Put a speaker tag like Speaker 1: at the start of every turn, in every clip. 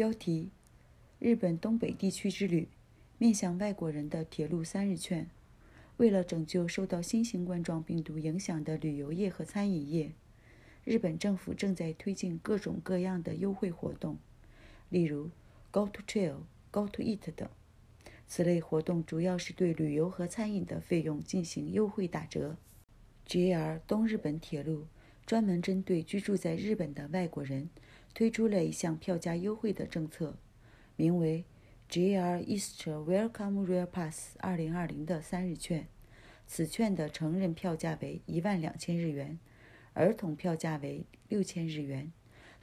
Speaker 1: 标题：日本东北地区之旅，面向外国人的铁路三日券。为了拯救受到新型冠状病毒影响的旅游业和餐饮业，日本政府正在推进各种各样的优惠活动，例如 “Go to Trail”、“Go to Eat” 等。此类活动主要是对旅游和餐饮的费用进行优惠打折。JR 东日本铁路专门针对居住在日本的外国人，推出了一项票价优惠的政策，名为 JR East Welcome Rail Pass 2020的三日券。此券的成人票价为一万两千日元，儿童票价为六千日元。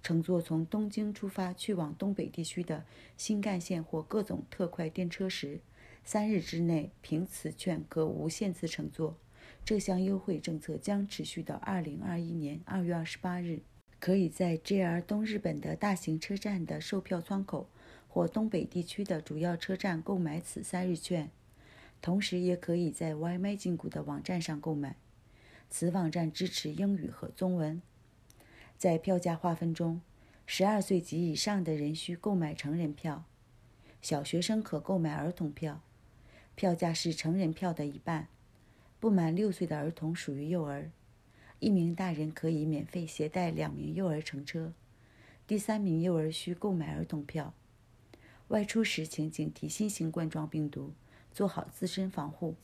Speaker 1: 乘坐从东京出发去往东北地区的新干线或各种特快电车时，三日之内凭此券可无限次乘坐。这项优惠政策将持续到二零二一年二月二十八日。可以在 JR 东日本的大型车站的售票窗口或东北地区的主要车站购买此三日券，同时也可以在 Y 麦金谷的网站上购买。此网站支持英语和中文。在票价划分中，十二岁及以上的人需购买成人票，小学生可购买儿童票，票价是成人票的一半。不满六岁的儿童属于幼儿。一名大人可以免费携带两名幼儿乘车，第三名幼儿需购买儿童票。外出时请警惕新型冠状病毒，做好自身防护。